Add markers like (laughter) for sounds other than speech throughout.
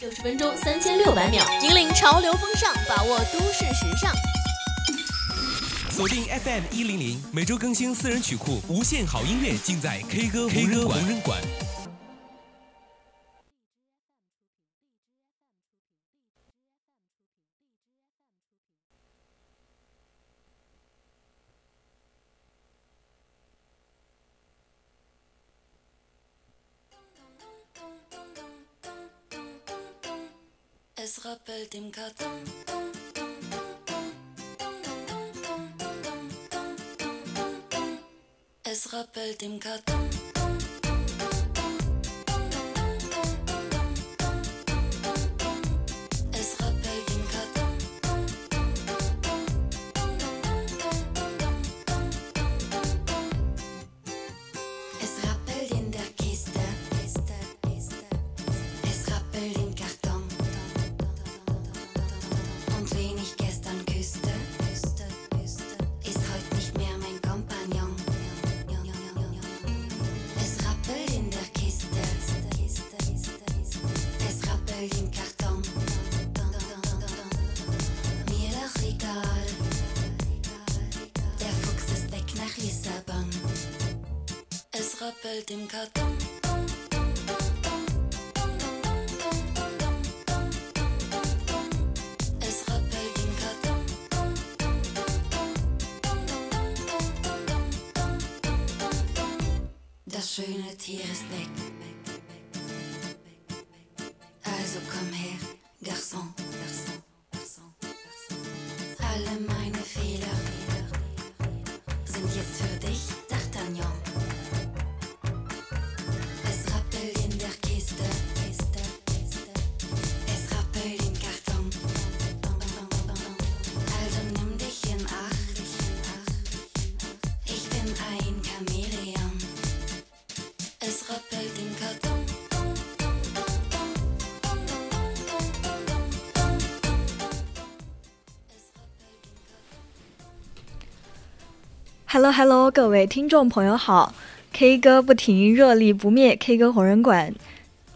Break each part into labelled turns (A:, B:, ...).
A: 六十分钟三千六百秒，
B: 引领潮流风尚，把握都市时尚。
C: 锁定 FM 一零零，每周更新私人曲库，无限好音乐尽在 K 歌 K 歌无人馆。
D: Rappelt im Karton. Es rappelt im Karton. respect.
E: Hello Hello，各位听众朋友好，K 歌不停，热力不灭，K 歌红人馆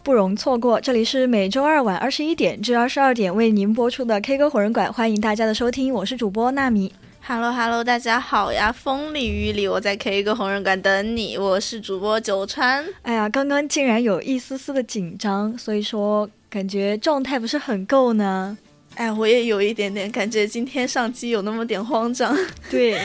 E: 不容错过。这里是每周二晚二十一点至二十二点为您播出的 K 歌红人馆，欢迎大家的收听，我是主播纳米。
B: Hello Hello，大家好呀！风里雨里，我在 K 歌红人馆等你。我是主播九川。
E: 哎呀，刚刚竟然有一丝丝的紧张，所以说感觉状态不是很够呢。
B: 哎，我也有一点点感觉，今天上机有那么点慌张。
E: 对。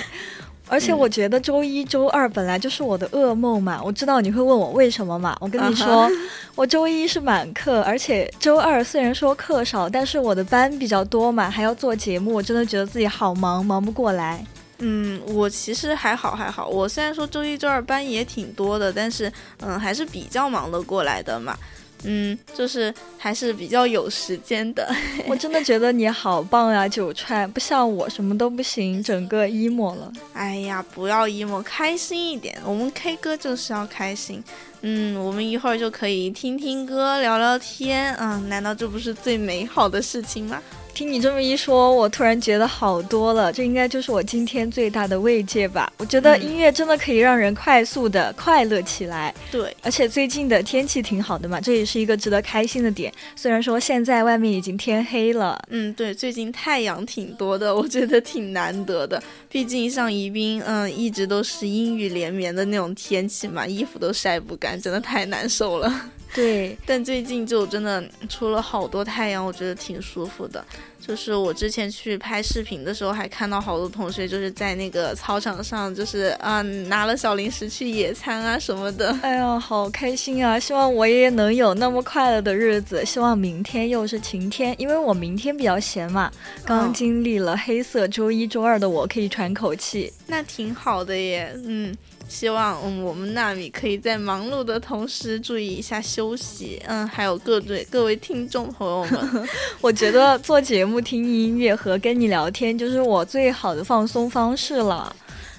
E: 而且我觉得周一、周二本来就是我的噩梦嘛，我知道你会问我为什么嘛。我跟你说，(laughs) 我周一是满课，而且周二虽然说课少，但是我的班比较多嘛，还要做节目，我真的觉得自己好忙，忙不过来。
B: 嗯，我其实还好还好，我虽然说周一、周二班也挺多的，但是嗯，还是比较忙得过来的嘛。嗯，就是还是比较有时间的。(laughs)
E: 我真的觉得你好棒呀，九串，不像我什么都不行，整个 emo 了。
B: 哎呀，不要 emo，开心一点。我们 K 歌就是要开心。嗯，我们一会儿就可以听听歌，聊聊天。嗯，难道这不是最美好的事情吗？
E: 听你这么一说，我突然觉得好多了。这应该就是我今天最大的慰藉吧。我觉得音乐真的可以让人快速的快乐起来。
B: 对，
E: 而且最近的天气挺好的嘛，这也是一个值得开心的点。虽然说现在外面已经天黑了，
B: 嗯，对，最近太阳挺多的，我觉得挺难得的。毕竟像宜宾，嗯，一直都是阴雨连绵的那种天气嘛，衣服都晒不干，真的太难受了。
E: 对，
B: 但最近就真的出了好多太阳，我觉得挺舒服的。就是我之前去拍视频的时候，还看到好多同学就是在那个操场上，就是啊拿了小零食去野餐啊什么的。
E: 哎呀，好开心啊！希望我也能有那么快乐的日子。希望明天又是晴天，因为我明天比较闲嘛。刚经历了黑色周一周二的我，可以喘口气。
B: 那挺好的耶，嗯。希望嗯我们纳米可以在忙碌的同时注意一下休息，嗯，还有各位 (laughs) 各位听众朋友们，(laughs)
E: 我觉得做节目、听音乐和跟你聊天就是我最好的放松方式了。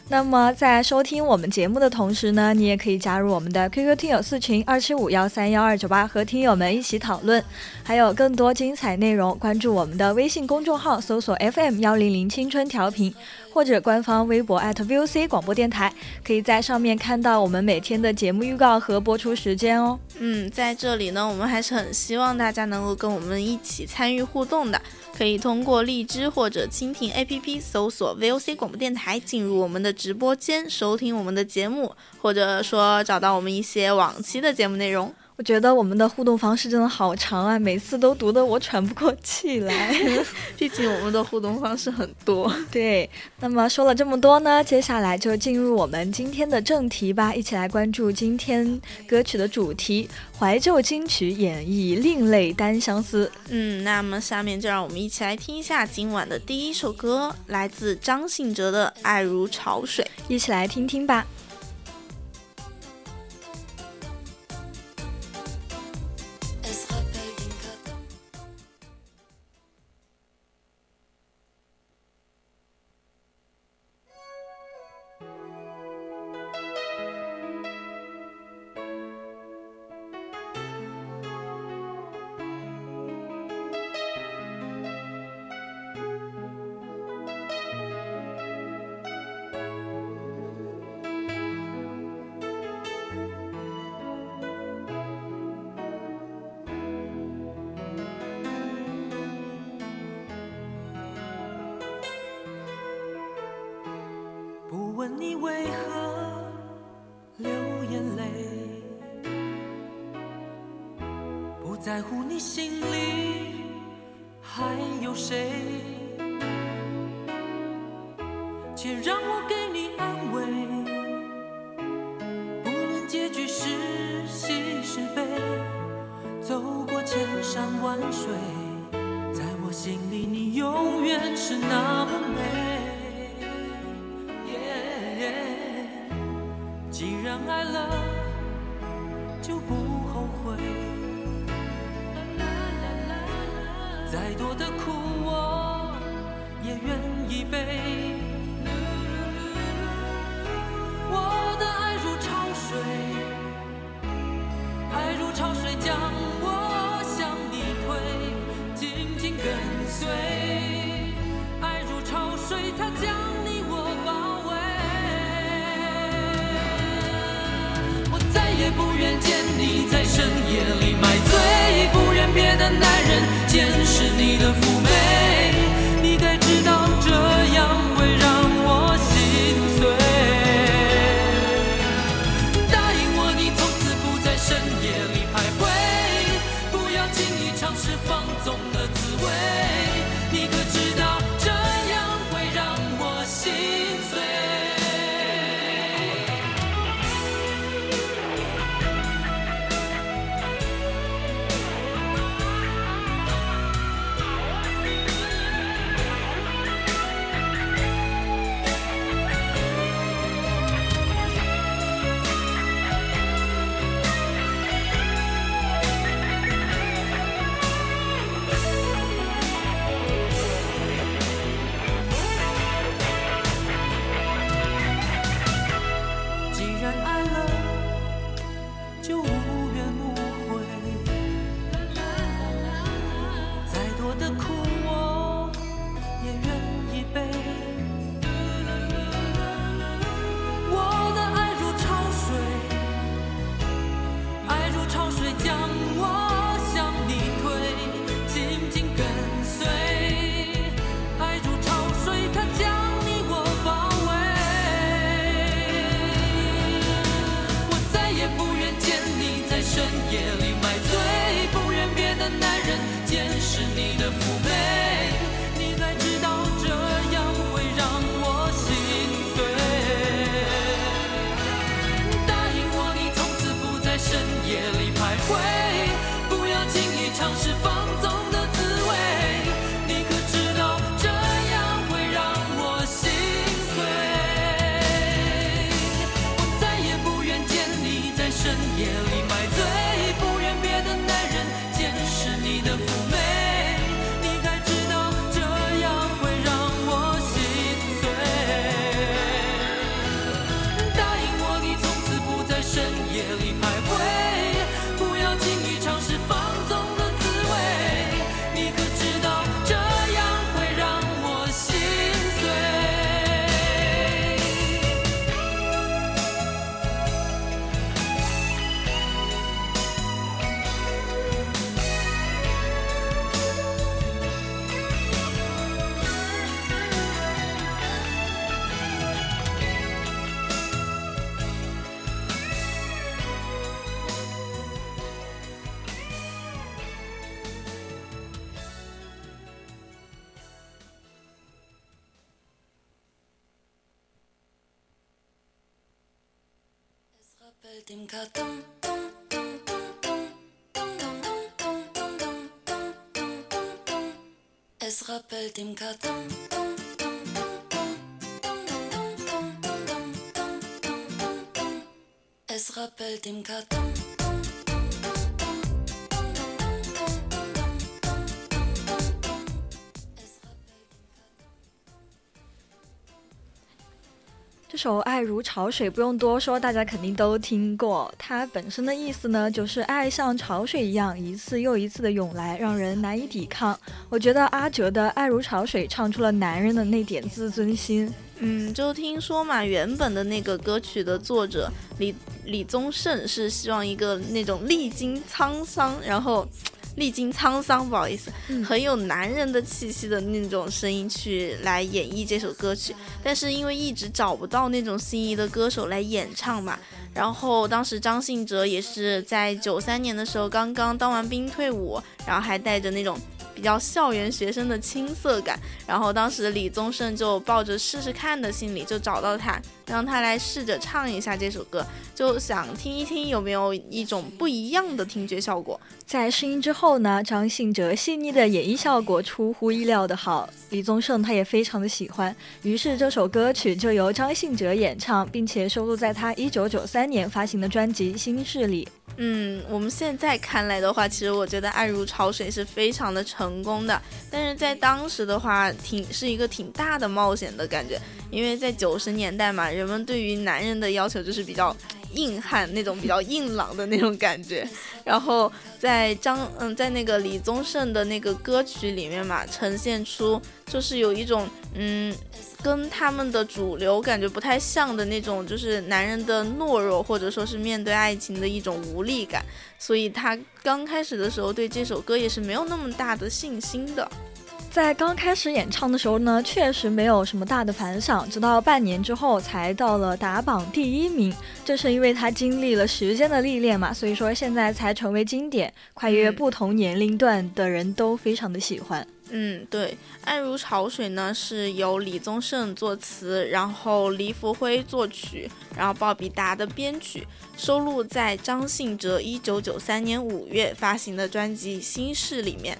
F: 那么在收听我们节目的同时呢，你也可以加入我们的 QQ 听友四群二七五幺三幺二九八，和听友们一起讨论。还有更多精彩内容，关注我们的微信公众号，搜索 FM 幺零零青春调频，或者官方微博 @VOC 广播电台，可以在上面看到我们每天的节目预告和播出时间哦。
B: 嗯，在这里呢，我们还是很希望大家能够跟我们一起参与互动的。可以通过荔枝或者蜻蜓 APP 搜索 VOC 广播电台，进入我们的直播间收听我们的节目，或者说找到我们一些往期的节目内容。
F: 我觉得我们的互动方式真的好长啊，每次都读得我喘不过气来。(laughs)
B: 毕竟我们的互动方式很多。(laughs)
F: 对，那么说了这么多呢，接下来就进入我们今天的正题吧，一起来关注今天歌曲的主题——怀旧金曲演绎另类单相思。
B: 嗯，那么下面就让我们一起来听一下今晚的第一首歌，来自张信哲的《爱如潮水》，
F: 一起来听听吧。
D: 爱了就不后悔。再多的苦 Будет doppelt im Karton. Es rappelt im Karton. Es rappelt im Karton.
E: 首《爱如潮水》不用多说，大家肯定都听过。它本身的意思呢，就是爱像潮水一样一次又一次的涌来，让人难以抵抗。我觉得阿哲的《爱如潮水》唱出了男人的那点自尊心。
B: 嗯，就听说嘛，原本的那个歌曲的作者李李宗盛是希望一个那种历经沧桑，然后历经沧桑，不好意思，很有男人的气息的那种声音去来演绎这首歌曲。但是因为一直找不到那种心仪的歌手来演唱嘛，然后当时张信哲也是在九三年的时候刚刚当完兵退伍，然后还带着那种。比较校园学生的青涩感，然后当时李宗盛就抱着试试看的心理就找到他，让他来试着唱一下这首歌，就想听一听有没有一种不一样的听觉效果。
E: 在试音之后呢，张信哲细腻的演绎效果出乎意料的好，李宗盛他也非常的喜欢，于是这首歌曲就由张信哲演唱，并且收录在他一九九三年发行的专辑《新势力。
B: 嗯，我们现在看来的话，其实我觉得《爱如潮水》是非常的成功的，但是在当时的话，挺是一个挺大的冒险的感觉，因为在九十年代嘛，人们对于男人的要求就是比较硬汉那种比较硬朗的那种感觉，然后在张嗯在那个李宗盛的那个歌曲里面嘛，呈现出就是有一种嗯。跟他们的主流感觉不太像的那种，就是男人的懦弱，或者说是面对爱情的一种无力感，所以他刚开始的时候对这首歌也是没有那么大的信心的。
E: 在刚开始演唱的时候呢，确实没有什么大的反响，直到半年之后才到了打榜第一名。正是因为他经历了时间的历练嘛，所以说现在才成为经典，跨越不同年龄段的人都非常的喜欢。
B: 嗯，对，《爱如潮水》呢是由李宗盛作词，然后黎福辉作曲，然后鲍比达的编曲，收录在张信哲一九九三年五月发行的专辑《心事》里面。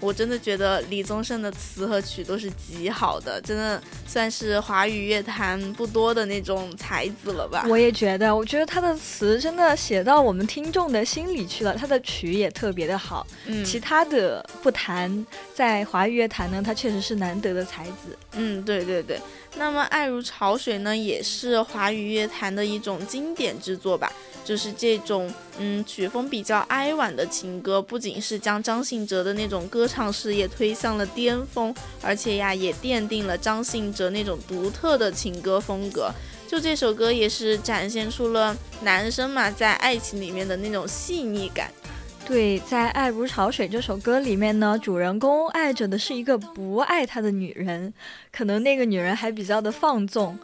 B: 我真的觉得李宗盛的词和曲都是极好的，真的算是华语乐坛不多的那种才子了吧。
E: 我也觉得，我觉得他的词真的写到我们听众的心里去了，他的曲也特别的好。
B: 嗯，
E: 其他的不谈，在华语乐坛呢，他确实是难得的才子。
B: 嗯，对对对。那么《爱如潮水》呢，也是华语乐坛的一种经典之作吧。就是这种，嗯，曲风比较哀婉的情歌，不仅是将张信哲的那种歌唱事业推向了巅峰，而且呀，也奠定了张信哲那种独特的情歌风格。就这首歌也是展现出了男生嘛，在爱情里面的那种细腻感。
E: 对，在《爱如潮水》这首歌里面呢，主人公爱着的是一个不爱他的女人，可能那个女人还比较的放纵。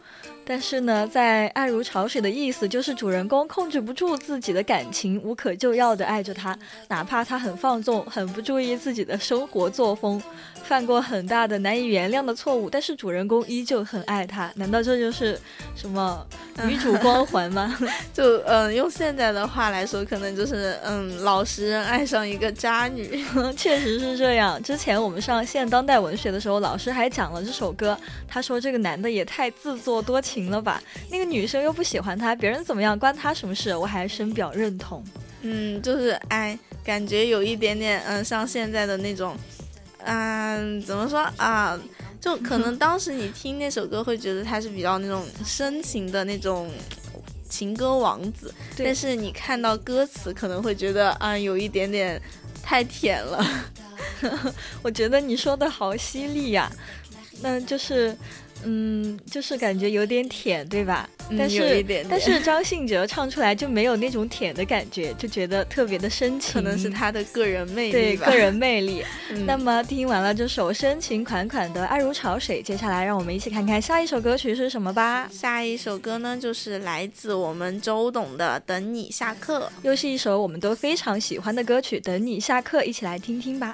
E: 但是呢，在爱如潮水的意思就是主人公控制不住自己的感情，无可救药的爱着他，哪怕他很放纵，很不注意自己的生活作风，犯过很大的难以原谅的错误，但是主人公依旧很爱他。难道这就是什么女主光环吗？(laughs)
B: 就嗯，用现在的话来说，可能就是嗯，老实人爱上一个渣女，(laughs)
E: 确实是这样。之前我们上现当代文学的时候，老师还讲了这首歌，他说这个男的也太自作多情。行了吧？那个女生又不喜欢他，别人怎么样关他什么事？我还深表认同。
B: 嗯，就是哎，感觉有一点点嗯，像现在的那种，嗯，怎么说啊？就可能当时你听那首歌会觉得他是比较那种深情的那种情歌王子，但是你看到歌词可能会觉得啊，有一点点太甜了。(laughs)
E: 我觉得你说的好犀利呀，那就是。嗯，就是感觉有点舔，对吧？但是但是张信哲唱出来就没有那种舔的感觉，就觉得特别的深情，
B: 可能是他的个人魅力，
E: 对个人魅力。(laughs) 那么听完了这首深情款款的《爱如潮水》，接下来让我们一起看看下一首歌曲是什么吧。
B: 下一首歌呢，就是来自我们周董的《等你下课》，
E: 又是一首我们都非常喜欢的歌曲，《等你下课》，一起来听听吧。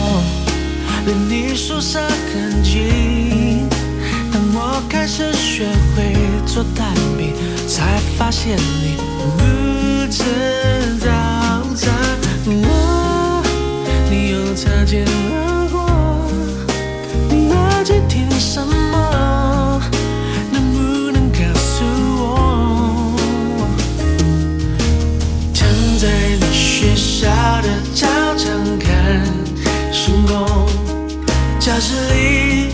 G: 离你宿舍很近，当我开始学会做蛋饼，才发现你不知道，在我你又擦肩而过，耳机听什么？教室里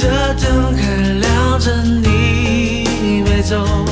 G: 的灯还亮着你没走。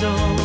D: So.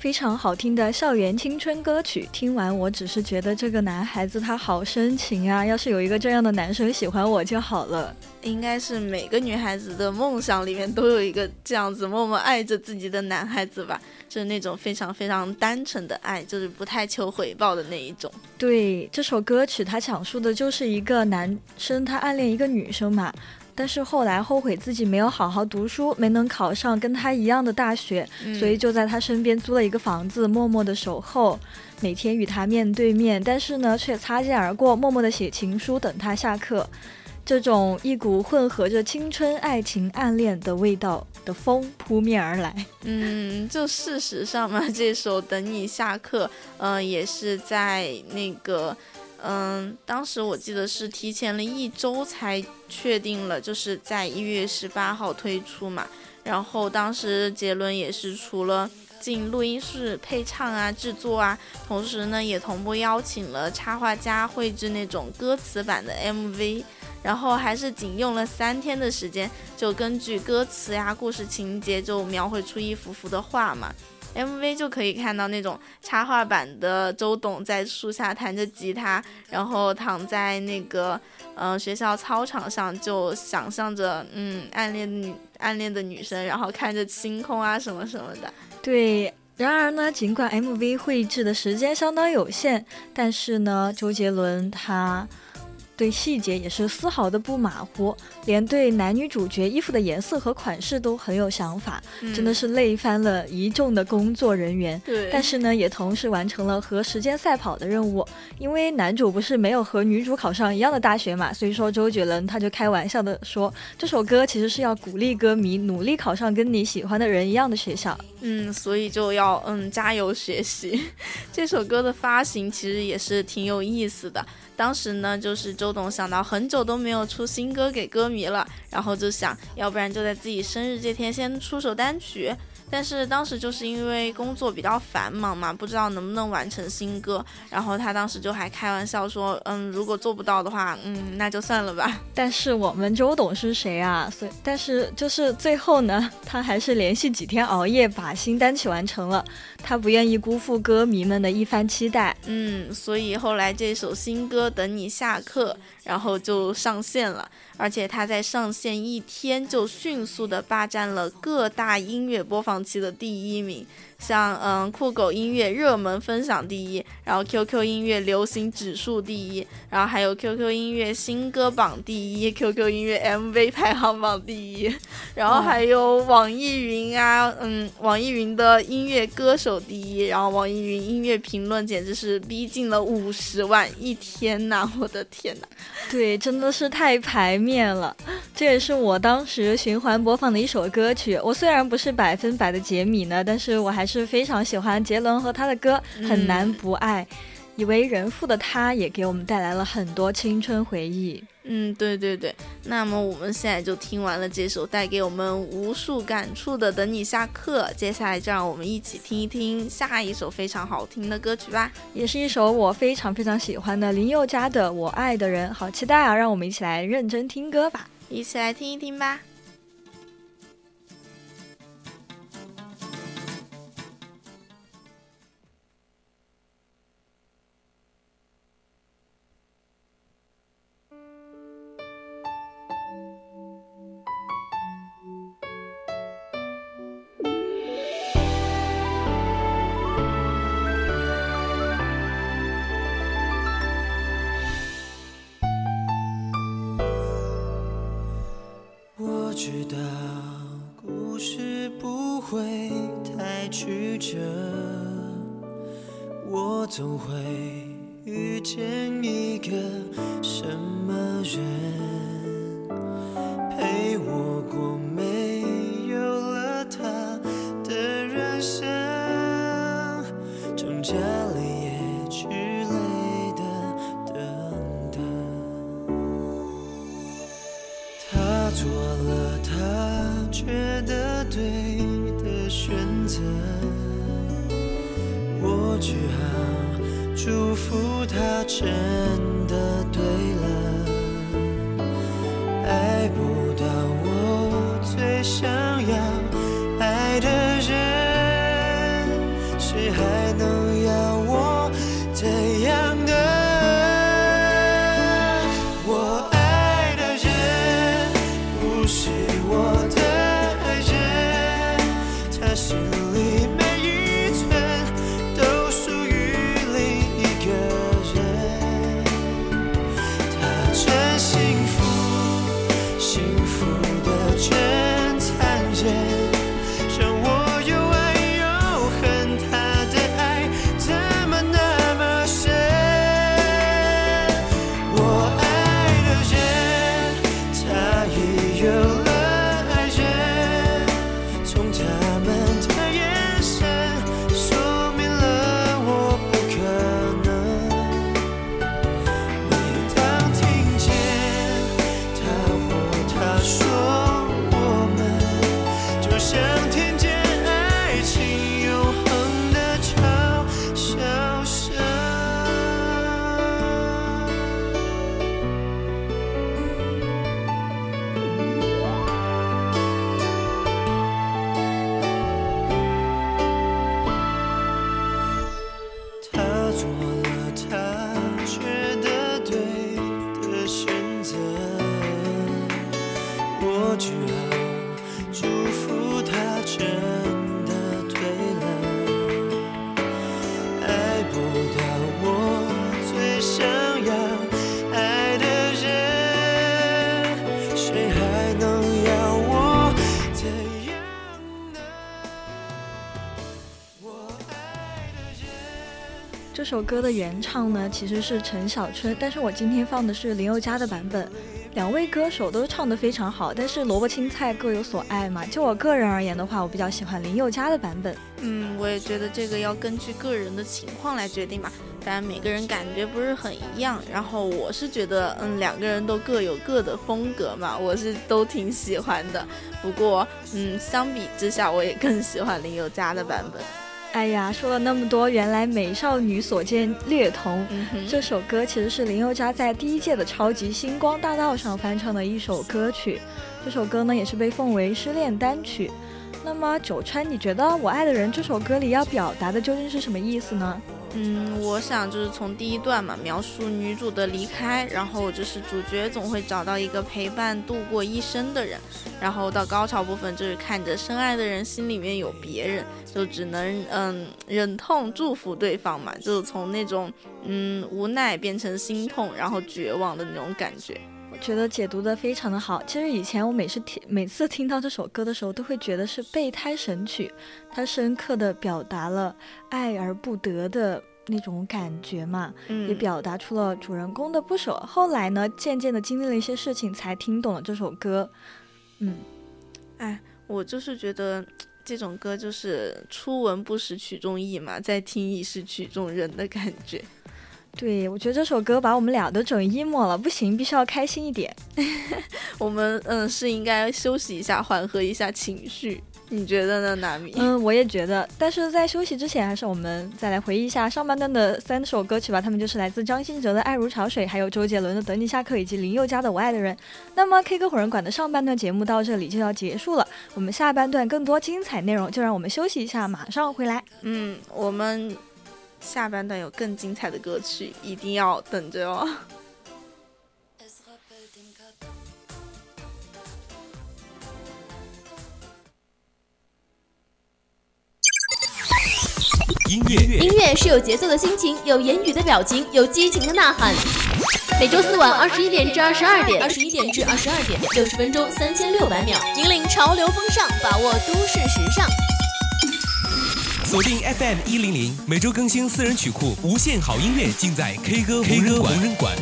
E: 非常好听的校园青春歌曲，听完我只是觉得这个男孩子他好深情啊！要是有一个这样的男生喜欢我就好了。
B: 应该是每个女孩子的梦想里面都有一个这样子默默爱着自己的男孩子吧，就是那种非常非常单纯的爱，就是不太求回报的那一种。
E: 对，这首歌曲它讲述的就是一个男生他暗恋一个女生嘛。但是后来后悔自己没有好好读书，没能考上跟他一样的大学，所以就在他身边租了一个房子，默默的守候，每天与他面对面，但是呢却擦肩而过，默默的写情书等他下课。这种一股混合着青春、爱情、暗恋的味道的风扑面而来。
B: 嗯，就事实上嘛，(laughs) 这首《等你下课》嗯，也是在那个。嗯，当时我记得是提前了一周才确定了，就是在一月十八号推出嘛。然后当时杰伦也是除了进录音室配唱啊、制作啊，同时呢也同步邀请了插画家绘制那种歌词版的 MV。然后还是仅用了三天的时间，就根据歌词呀、故事情节就描绘出一幅幅的画嘛。MV 就可以看到那种插画版的周董在树下弹着吉他，然后躺在那个嗯学校操场上，就想象着嗯暗恋女暗恋的女生，然后看着星空啊什么什么的。
E: 对，然而呢，尽管 MV 绘制的时间相当有限，但是呢，周杰伦他。对细节也是丝毫的不马虎，连对男女主角衣服的颜色和款式都很有想法，真的是累翻了一众的工作人员。
B: 对，
E: 但是呢，也同时完成了和时间赛跑的任务，因为男主不是没有和女主考上一样的大学嘛，所以说周杰伦他就开玩笑的说，这首歌其实是要鼓励歌迷努力考上跟你喜欢的人一样的学校。
B: 嗯，所以就要嗯加油学习。(laughs) 这首歌的发行其实也是挺有意思的。当时呢，就是周董想到很久都没有出新歌给歌迷了，然后就想要不然就在自己生日这天先出首单曲。但是当时就是因为工作比较繁忙嘛，不知道能不能完成新歌。然后他当时就还开玩笑说：“嗯，如果做不到的话，嗯，那就算了吧。”
E: 但是我们周董是谁啊？所以，但是就是最后呢，他还是连续几天熬夜把新单曲完成了。他不愿意辜负歌迷们的一番期待。
B: 嗯，所以后来这首新歌《等你下课》。然后就上线了，而且他在上线一天就迅速的霸占了各大音乐播放器的第一名。像嗯酷狗音乐热门分享第一，然后 QQ 音乐流行指数第一，然后还有 QQ 音乐新歌榜第一，QQ 音乐 MV 排行榜第一，然后还有网易云啊，嗯网易云的音乐歌手第一，然后网易云音乐评论简直是逼近了五十万一天呐，(laughs) 我的天呐，
E: 对，真的是太排面了，这也是我当时循环播放的一首歌曲。我虽然不是百分百的解米呢，但是我还是。是非常喜欢杰伦和他的歌，很难不爱。以为人父的他，也给我们带来了很多青春回忆。
B: 嗯，对对对。那么我们现在就听完了这首带给我们无数感触的《等你下课》，接下来就让我们一起听一听下一首非常好听的歌曲吧，
E: 也是一首我非常非常喜欢的林宥嘉的《我爱的人》，好期待啊！让我们一起来认真听歌吧，
B: 一起来听一听吧。
E: 首歌的原唱呢其实是陈小春，但是我今天放的是林宥嘉的版本。两位歌手都唱得非常好，但是萝卜青菜各有所爱嘛。就我个人而言的话，我比较喜欢林宥嘉的版本。
B: 嗯，我也觉得这个要根据个人的情况来决定嘛，当然每个人感觉不是很一样。然后我是觉得，嗯，两个人都各有各的风格嘛，我是都挺喜欢的。不过，嗯，相比之下，我也更喜欢林宥嘉的版本。
E: 哎呀，说了那么多，原来美少女所见略同。
B: 嗯，
E: 这首歌其实是林宥嘉在第一届的超级星光大道上翻唱的一首歌曲。这首歌呢，也是被奉为失恋单曲。那么九川，你觉得《我爱的人》这首歌里要表达的究竟是什么意思呢？
B: 嗯，我想就是从第一段嘛，描述女主的离开，然后就是主角总会找到一个陪伴度过一生的人，然后到高潮部分就是看着深爱的人心里面有别人，就只能嗯忍痛祝福对方嘛，就从那种嗯无奈变成心痛，然后绝望的那种感觉。
E: 我觉得解读的非常的好。其实以前我每次听每次听到这首歌的时候，都会觉得是备胎神曲，它深刻的表达了爱而不得的那种感觉嘛，
B: 嗯，
E: 也表达出了主人公的不舍。后来呢，渐渐的经历了一些事情，才听懂了这首歌。嗯，
B: 哎，我就是觉得这种歌就是初闻不识曲中意嘛，再听已是曲中人的感觉。
E: 对，我觉得这首歌把我们俩都整 emo 了，不行，必须要开心一点。(laughs)
B: 我们嗯是应该休息一下，缓和一下情绪，你觉得呢，纳米？
E: 嗯，我也觉得。但是在休息之前，还是我们再来回忆一下上半段的三首歌曲吧。他们就是来自张信哲的《爱如潮水》，还有周杰伦的《等你下课》，以及林宥嘉的《我爱的人》。那么 K 歌火人馆的上半段节目到这里就要结束了，我们下半段更多精彩内容，就让我们休息一下，马上回来。
B: 嗯，我们下半段有更精彩的歌曲，一定要等着哦。
C: 音乐
A: 音乐是有节奏的心情，有言语的表情，有激情的呐喊。每周四晚二十一点至二十二点，二十一点至二十二点，六十分钟三千六百秒，引领潮流风尚，把握都市时尚。
C: 锁定 FM 一零零，每周更新私人曲库，无限好音乐尽在 K 歌 K 歌无人馆。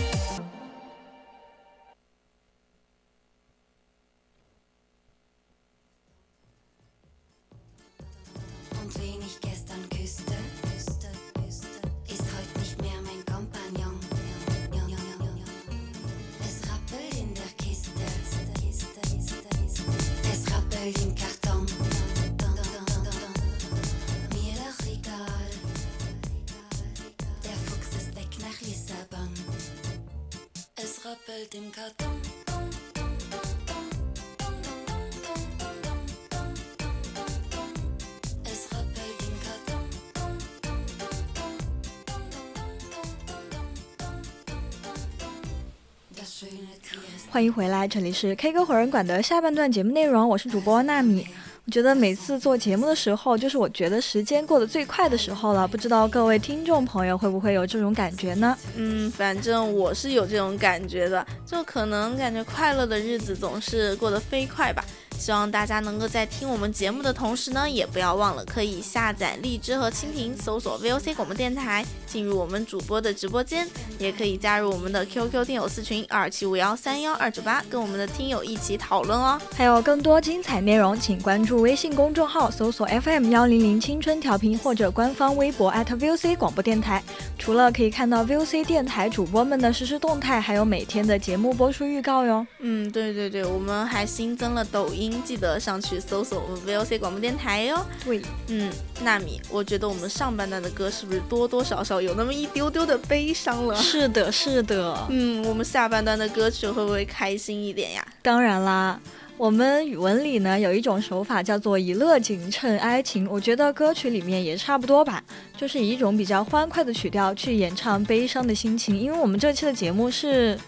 E: 欢迎回来，这里是 K 歌火人馆的下半段节目内容，我是主播纳米。我觉得每次做节目的时候，就是我觉得时间过得最快的时候了。不知道各位听众朋友会不会有这种感觉呢？
B: 嗯，反正我是有这种感觉的，就可能感觉快乐的日子总是过得飞快吧。希望大家能够在听我们节目的同时呢，也不要忘了可以下载荔枝和蜻蜓，搜索 VOC 广播电台，进入我们主播的直播间，也可以加入我们的 QQ 听友四群二七五幺三幺二九八，跟我们的听友一起讨论哦。
E: 还有更多精彩内容，请关注微信公众号，搜索 FM 幺零零青春调频或者官方微博 @VOC 广播电台。除了可以看到 VOC 电台主播们的实时动态，还有每天的节目播出预告哟。
B: 嗯，对对对，我们还新增了抖音，记得上去搜索我们 VOC 广播电台哟。
E: 对，
B: 嗯，纳米，我觉得我们上半段的歌是不是多多少少有那么一丢丢的悲伤了？
E: 是的，是的。
B: 嗯，我们下半段的歌曲会不会开心一点呀？
E: 当然啦，我们语文里呢有一种手法叫做以乐景衬哀情，我觉得歌曲里面也差不多吧，就是以一种比较欢快的曲调去演唱悲伤的心情。因为我们这期的节目是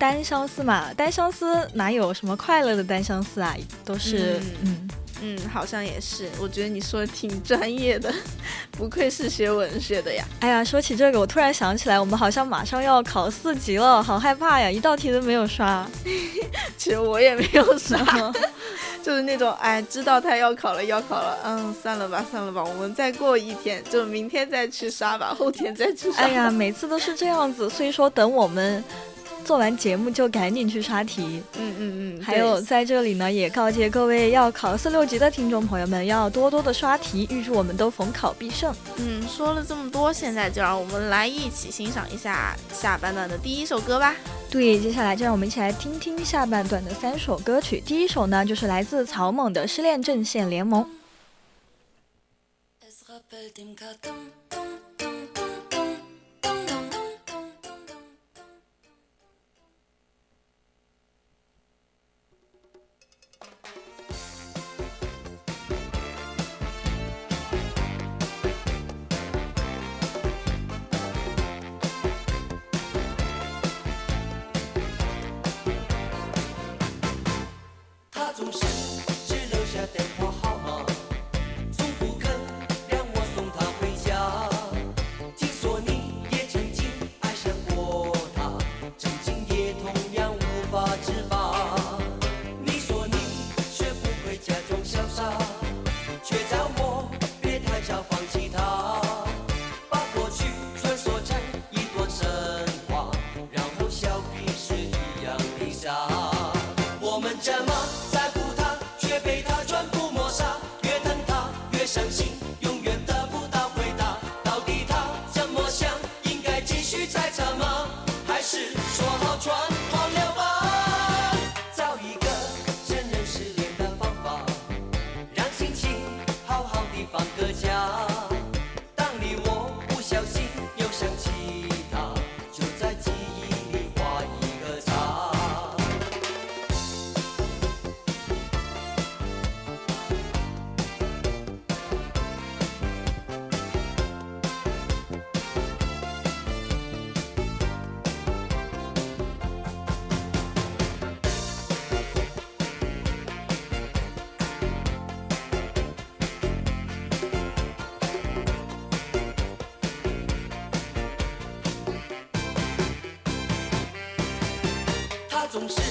F: 单相思嘛，单相思哪有什么快乐的单相思啊？都是嗯
B: 嗯，好像也是。我觉得你说的挺专业的，(laughs) 不愧是学文学的呀。
F: 哎呀，说起这个，我突然想起来，我们好像马上要考四级了，好害怕呀！一道题都没有刷。(laughs)
B: 其实我也没有刷，(laughs) 就是那种哎，知道他要考了，要考了，嗯，算了吧，算了吧，我们再过一天，就明天再去刷吧，后天再去刷。
F: 哎呀，每次都是这样子，所以说等我们。做完节目就赶紧去刷题，
B: 嗯嗯嗯。
F: 还有在这里呢，也告诫各位要考四六级的听众朋友们，要多多的刷题，预祝我们都逢考必胜。
B: 嗯，说了这么多，现在就让我们来一起欣赏一下下半段的第一首歌吧。
F: 对，接下来就让我们一起来听听下半段的三首歌曲。第一首呢，就是来自草蜢的《失恋阵线联盟》。总是。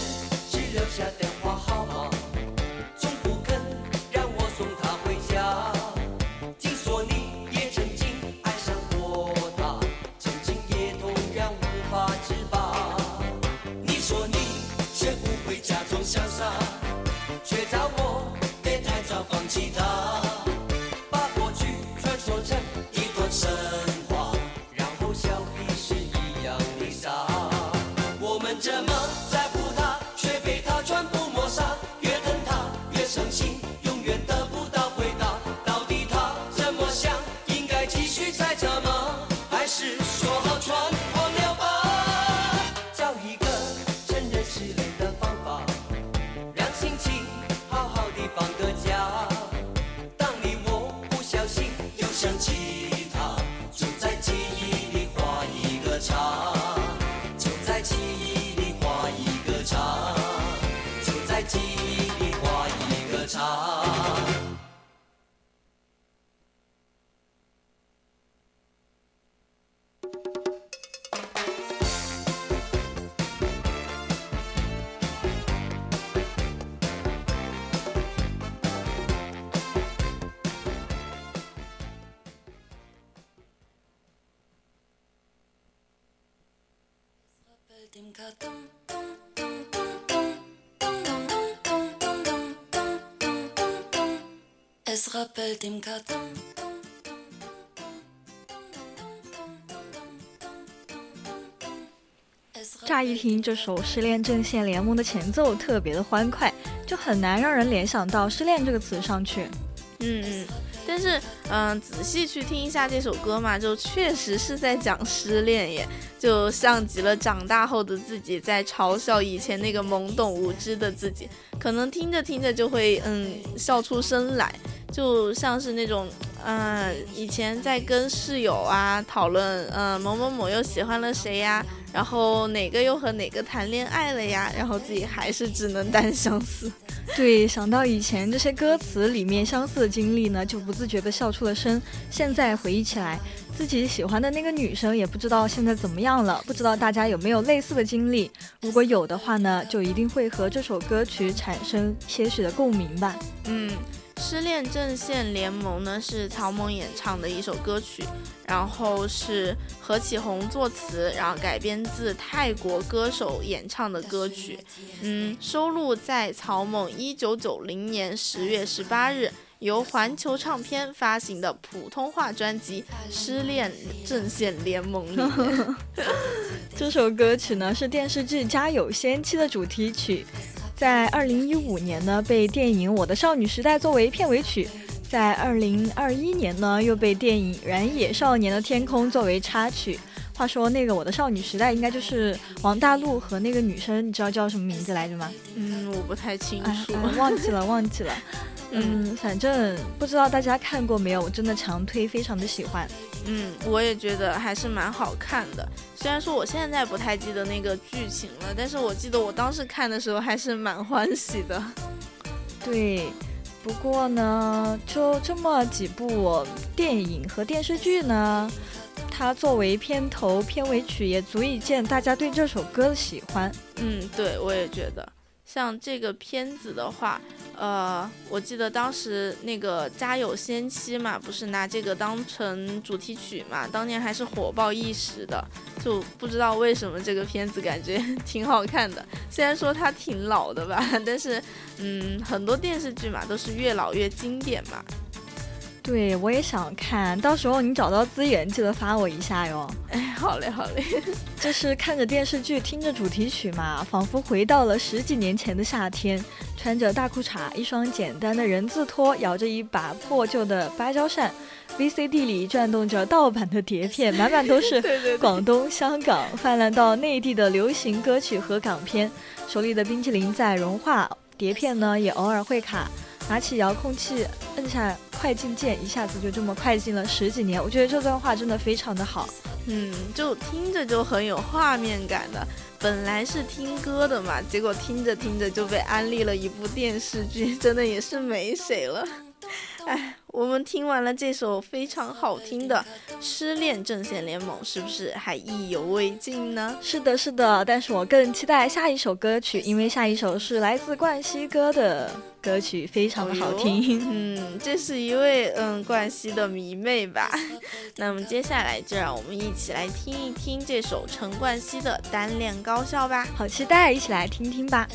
F: 乍一听这首《失恋阵线联盟》的前奏特别的欢快，就很难让人联想到失恋这个词上去。
B: 嗯嗯，但是嗯，仔细去听一下这首歌嘛，就确实是在讲失恋耶，就像极了长大后的自己在嘲笑以前那个懵懂无知的自己，可能听着听着就会嗯笑出声来，就像是那种嗯以前在跟室友啊讨论嗯某某某又喜欢了谁呀，然后哪个又和哪个谈恋爱了呀？然后自己还是只能单相思。
E: 对，想到以前这些歌词里面相似的经历呢，就不自觉地笑出了声。现在回忆起来，自己喜欢的那个女生也不知道现在怎么样了。不知道大家有没有类似的经历？如果有的话呢，就一定会和这首歌曲产生些许的共鸣吧。
B: 嗯。失恋阵线联盟呢是曹猛演唱的一首歌曲，然后是何启宏作词，然后改编自泰国歌手演唱的歌曲，嗯，收录在曹猛一九九零年十月十八日由环球唱片发行的普通话专辑《失恋阵线联盟》里。(laughs)
E: 这首歌曲呢是电视剧《家有仙妻》的主题曲。在二零一五年呢，被电影《我的少女时代》作为片尾曲；在二零二一年呢，又被电影《燃野少年的天空》作为插曲。话说那个《我的少女时代》应该就是王大陆和那个女生，你知道叫什么名字来着吗？
B: 嗯，我不太清楚，
E: 忘记了，忘记了。(laughs) 嗯，反正不知道大家看过没有，我真的强推，非常的喜欢。
B: 嗯，我也觉得还是蛮好看的。虽然说我现在不太记得那个剧情了，但是我记得我当时看的时候还是蛮欢喜的。(laughs)
E: 对，不过呢，就这么几部电影和电视剧呢，它作为片头片尾曲也足以见大家对这首歌的喜欢。
B: 嗯，对，我也觉得。像这个片子的话，呃，我记得当时那个《家有仙妻》嘛，不是拿这个当成主题曲嘛，当年还是火爆一时的。就不知道为什么这个片子感觉 (laughs) 挺好看的，虽然说它挺老的吧，但是，嗯，很多电视剧嘛都是越老越经典嘛。
E: 对，我也想看到时候你找到资源记得发我一下哟。
B: 哎，好嘞，好嘞。(laughs)
E: 就是看着电视剧，听着主题曲嘛，仿佛回到了十几年前的夏天，穿着大裤衩，一双简单的人字拖，摇着一把破旧的芭蕉扇，VCD 里转动着盗版的碟片，满满都是 (laughs) 广东、香港泛滥到内地的流行歌曲和港片，手里的冰淇淋在融化，碟片呢也偶尔会卡。拿起遥控器，摁下快进键，一下子就这么快进了十几年。我觉得这段话真的非常的好，
B: 嗯，就听着就很有画面感的。本来是听歌的嘛，结果听着听着就被安利了一部电视剧，真的也是没谁了。哎，我们听完了这首非常好听的《失恋阵线联盟》，是不是还意犹未尽呢？
E: 是的，是的。但是我更期待下一首歌曲，因为下一首是来自冠希哥的歌曲，非常的好听。
B: 嗯，这是一位嗯冠希的迷妹吧？(laughs) 那么接下来就让我们一起来听一听这首陈冠希的《单恋高校》吧。
E: 好期待，一起来听听吧。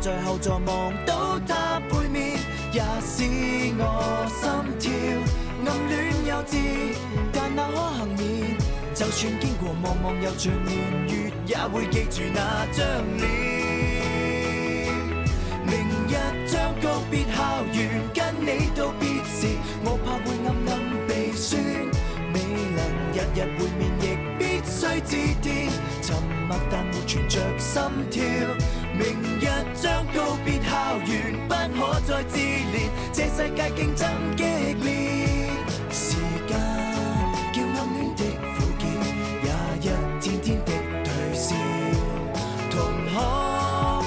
G: 跟你道别时，也叫我暗暗鼻酸。那年。
H: 坐在后座望到他背面，也使我心跳。暗恋幼稚，但那可幸免。就算经过茫茫又长年月，也会记住那张脸。再自憐。這世界竞争激烈，时间叫暗恋的苦涩也一天天的退燒。同学，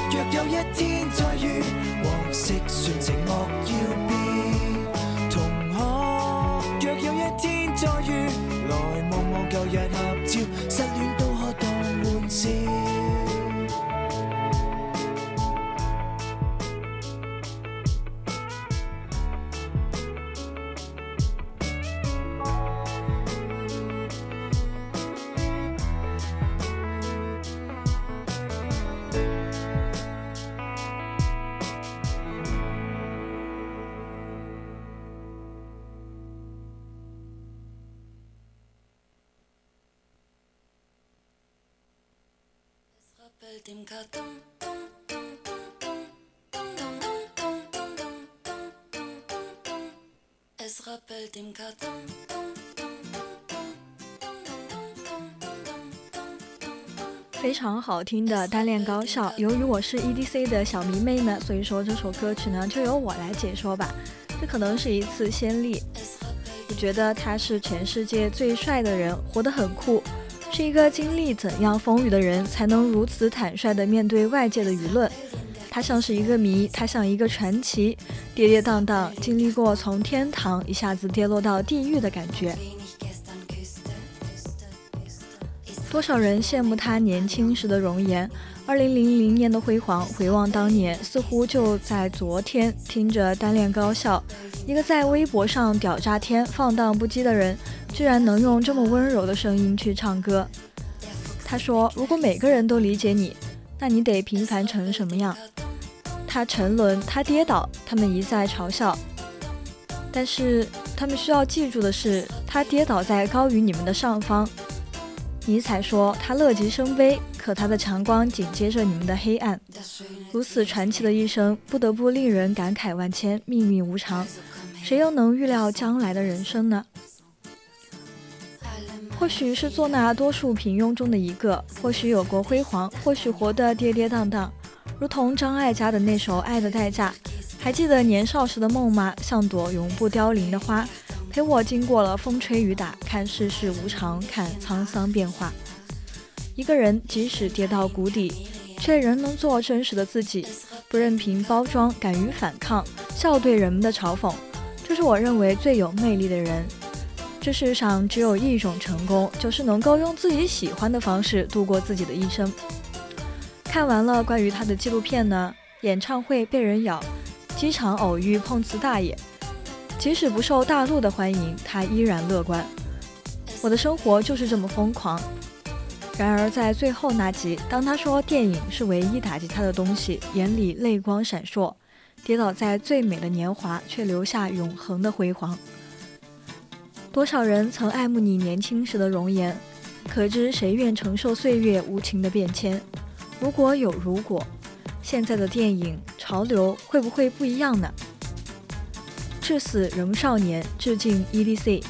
H: 若有一天再遇，往昔算寂寞要变。同学，若有一天再遇，来望望旧日
E: 非常好听的单恋高校。由于我是 EDC 的小迷妹呢，所以说这首歌曲呢就由我来解说吧。这可能是一次先例。我觉得他是全世界最帅的人，活得很酷，是一个经历怎样风雨的人，才能如此坦率地面对外界的舆论。他像是一个谜，他像一个传奇，跌跌宕宕，经历过从天堂一下子跌落到地狱的感觉。多少人羡慕他年轻时的容颜，二零零零年的辉煌，回望当年，似乎就在昨天。听着单恋高校，一个在微博上屌炸天、放荡不羁的人，居然能用这么温柔的声音去唱歌。他说：“如果每个人都理解你，那你得平凡成什么样？”他沉沦，他跌倒，他们一再嘲笑。但是他们需要记住的是，他跌倒在高于你们的上方。尼采说他乐极生悲，可他的强光紧接着你们的黑暗。如此传奇的一生，不得不令人感慨万千，命运无常，谁又能预料将来的人生呢？或许是做那多数平庸中的一个，或许有过辉煌，或许活得跌跌宕宕，如同张艾嘉的那首《爱的代价》。还记得年少时的梦吗？像朵永不凋零的花，陪我经过了风吹雨打，看世事无常，看沧桑变化。一个人即使跌到谷底，却仍能做真实的自己，不任凭包装，敢于反抗，笑对人们的嘲讽，这是我认为最有魅力的人。这世上只有一种成功，就是能够用自己喜欢的方式度过自己的一生。看完了关于他的纪录片呢，演唱会被人咬，机场偶遇碰瓷大爷，即使不受大陆的欢迎，他依然乐观。我的生活就是这么疯狂。然而在最后那集，当他说电影是唯一打击他的东西，眼里泪光闪烁，跌倒在最美的年华，却留下永恒的辉煌。多少人曾爱慕你年轻时的容颜，可知谁愿承受岁月无情的变迁？如果有如果，现在的电影潮流会不会不一样呢？至死仍少年，致敬 E D C。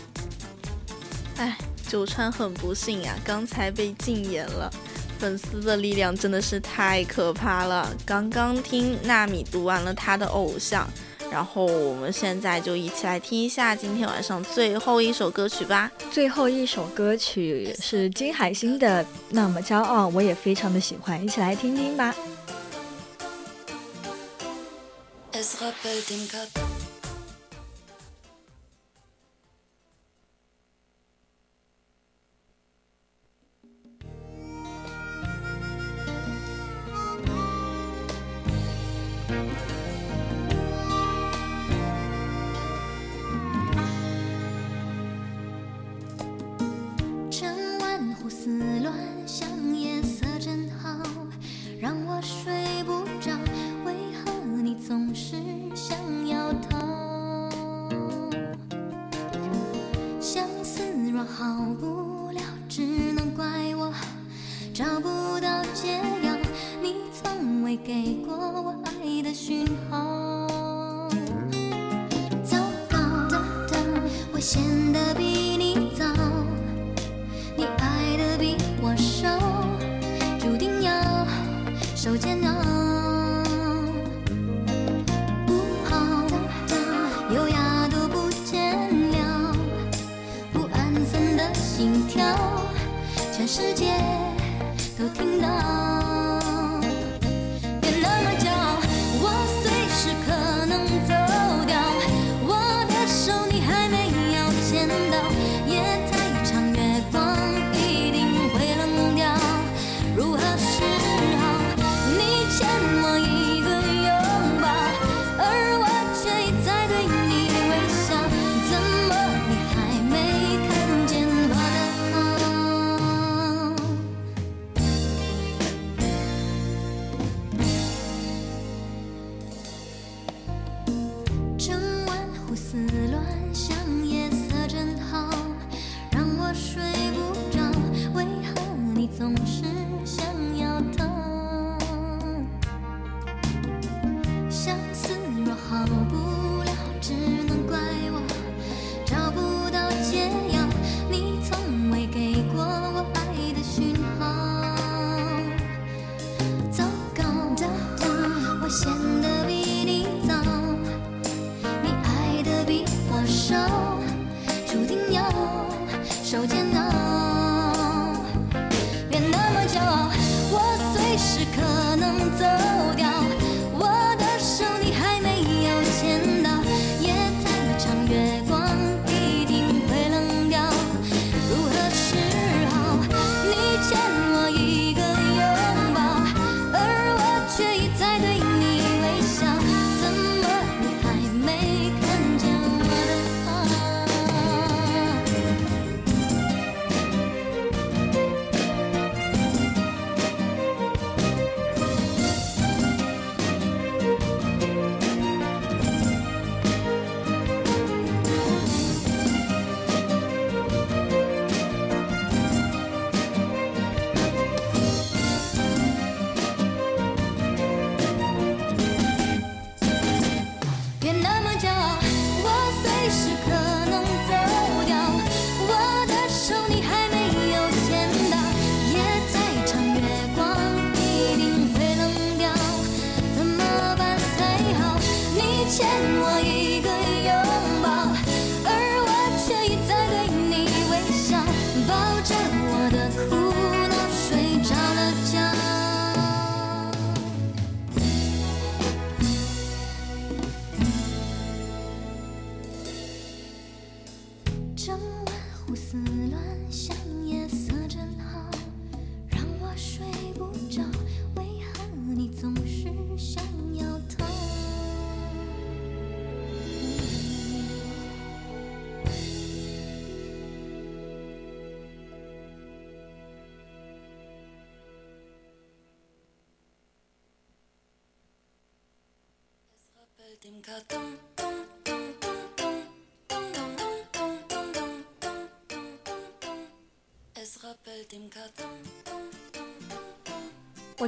B: 哎，九川很不幸呀，刚才被禁言了。粉丝的力量真的是太可怕了。刚刚听纳米读完了他的偶像，然后我们现在就一起来听一下今天晚上最后一首歌曲吧。
E: 最后一首歌曲是金海心的《那么骄傲》，我也非常的喜欢，一起来听听吧。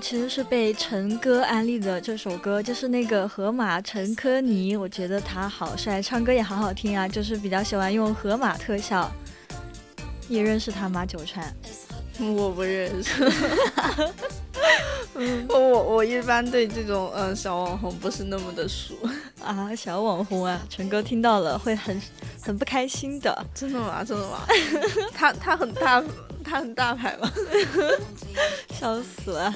E: 其实是被陈哥安利的这首歌，就是那个河马陈科尼，我觉得他好帅，唱歌也好好听啊，就是比较喜欢用河马特效。你认识他吗？九川？
B: 我不认识。(laughs) 我我我一般对这种嗯小网红不是那么的熟，(laughs)
E: 啊，小网红啊，陈哥听到了会很很不开心的。
B: 真的吗？真的吗？(laughs) 他他很大，他很大牌吗？
E: 笑死了。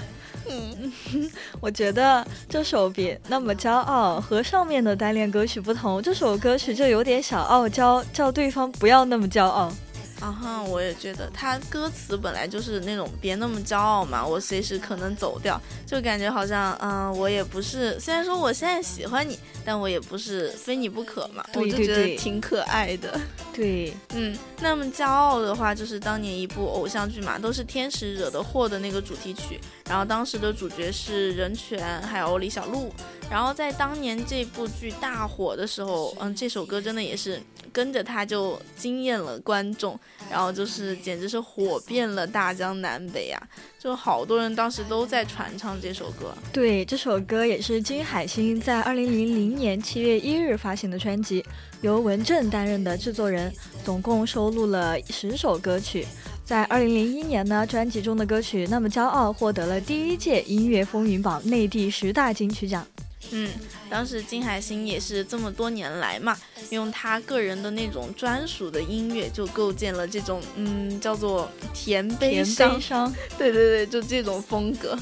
E: 嗯，(laughs) 我觉得这首《别那么骄傲》和上面的单恋歌曲不同，这首歌曲就有点小傲娇，叫对方不要那么骄傲。
B: 啊哈，我也觉得他歌词本来就是那种别那么骄傲嘛，我随时可能走掉，就感觉好像嗯，我也不是，虽然说我现在喜欢你，但我也不是非你不可嘛，
E: 对
B: 我就觉得挺可爱的。
E: 对，
B: 嗯，那么骄傲的话，就是当年一部偶像剧嘛，都是天使惹的祸的那个主题曲。然后当时的主角是任泉，还有李小璐。然后在当年这部剧大火的时候，嗯，这首歌真的也是跟着它就惊艳了观众，然后就是简直是火遍了大江南北啊！就好多人当时都在传唱这首歌。
E: 对，这首歌也是金海心在二零零零年七月一日发行的专辑，由文正担任的制作人，总共收录了十首歌曲。在二零零一年呢，专辑中的歌曲《那么骄傲》获得了第一届音乐风云榜内地十大金曲奖。
B: 嗯，当时金海心也是这么多年来嘛，用他个人的那种专属的音乐，就构建了这种嗯叫做甜悲
E: 甜
B: 伤
E: 悲伤，(laughs)
B: 对对对，就这种风格。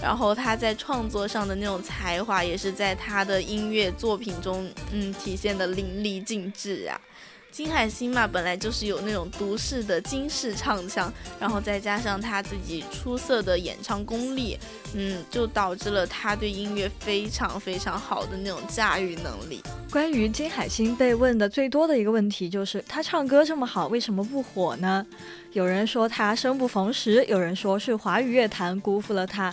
B: 然后他在创作上的那种才华，也是在他的音乐作品中，嗯，体现的淋漓尽致啊。金海心嘛，本来就是有那种独式的金式唱腔，然后再加上他自己出色的演唱功力，嗯，就导致了他对音乐非常非常好的那种驾驭能力。
E: 关于金海心被问的最多的一个问题就是，他唱歌这么好，为什么不火呢？有人说他生不逢时，有人说是华语乐坛辜负了他。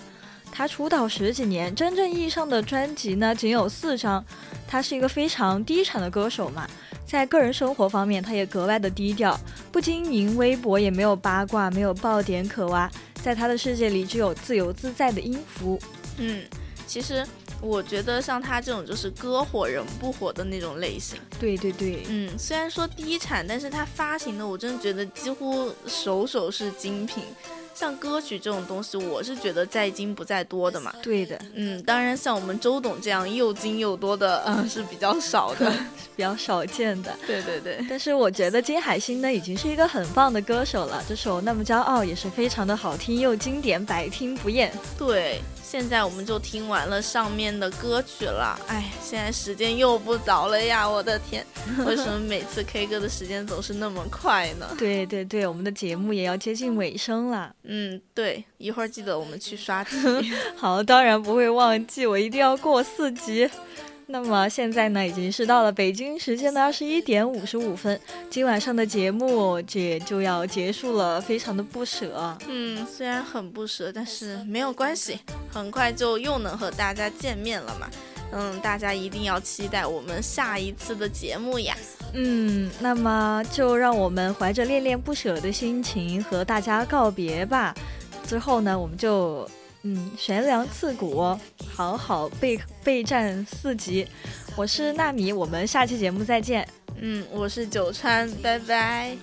E: 他出道十几年，真正意义上的专辑呢仅有四张。他是一个非常低产的歌手嘛，在个人生活方面，他也格外的低调，不经营微博，也没有八卦，没有爆点可挖。在他的世界里，只有自由自在的音符。
B: 嗯，其实我觉得像他这种就是歌火人不火的那种类型。
E: 对对对，
B: 嗯，虽然说低产，但是他发行的我真的觉得几乎首首是精品。像歌曲这种东西，我是觉得在精不在多的嘛。
E: 对的，
B: 嗯，当然像我们周董这样又精又多的，嗯，是比较少的。(laughs)
E: 比较少见的。(laughs)
B: 对对对，
E: 但是我觉得金海心呢，已经是一个很棒的歌手了。这首《那么骄傲》也是非常的好听又经典，百听不厌。
B: 对。现在我们就听完了上面的歌曲了，哎，现在时间又不早了呀！我的天，(laughs) 为什么每次 K 歌的时间总是那么快呢？
E: 对对对，我们的节目也要接近尾声了。
B: 嗯，对，一会儿记得我们去刷题。(laughs)
E: 好，当然不会忘记，我一定要过四级。那么现在呢，已经是到了北京时间的二十一点五十五分，今晚上的节目也就要结束了，非常的不舍。
B: 嗯，虽然很不舍，但是没有关系，很快就又能和大家见面了嘛。嗯，大家一定要期待我们下一次的节目呀。
E: 嗯，那么就让我们怀着恋恋不舍的心情和大家告别吧。之后呢，我们就。嗯，悬梁刺股，好好备备战四级。我是纳米，我们下期节目再见。
B: 嗯，我是九川，拜拜。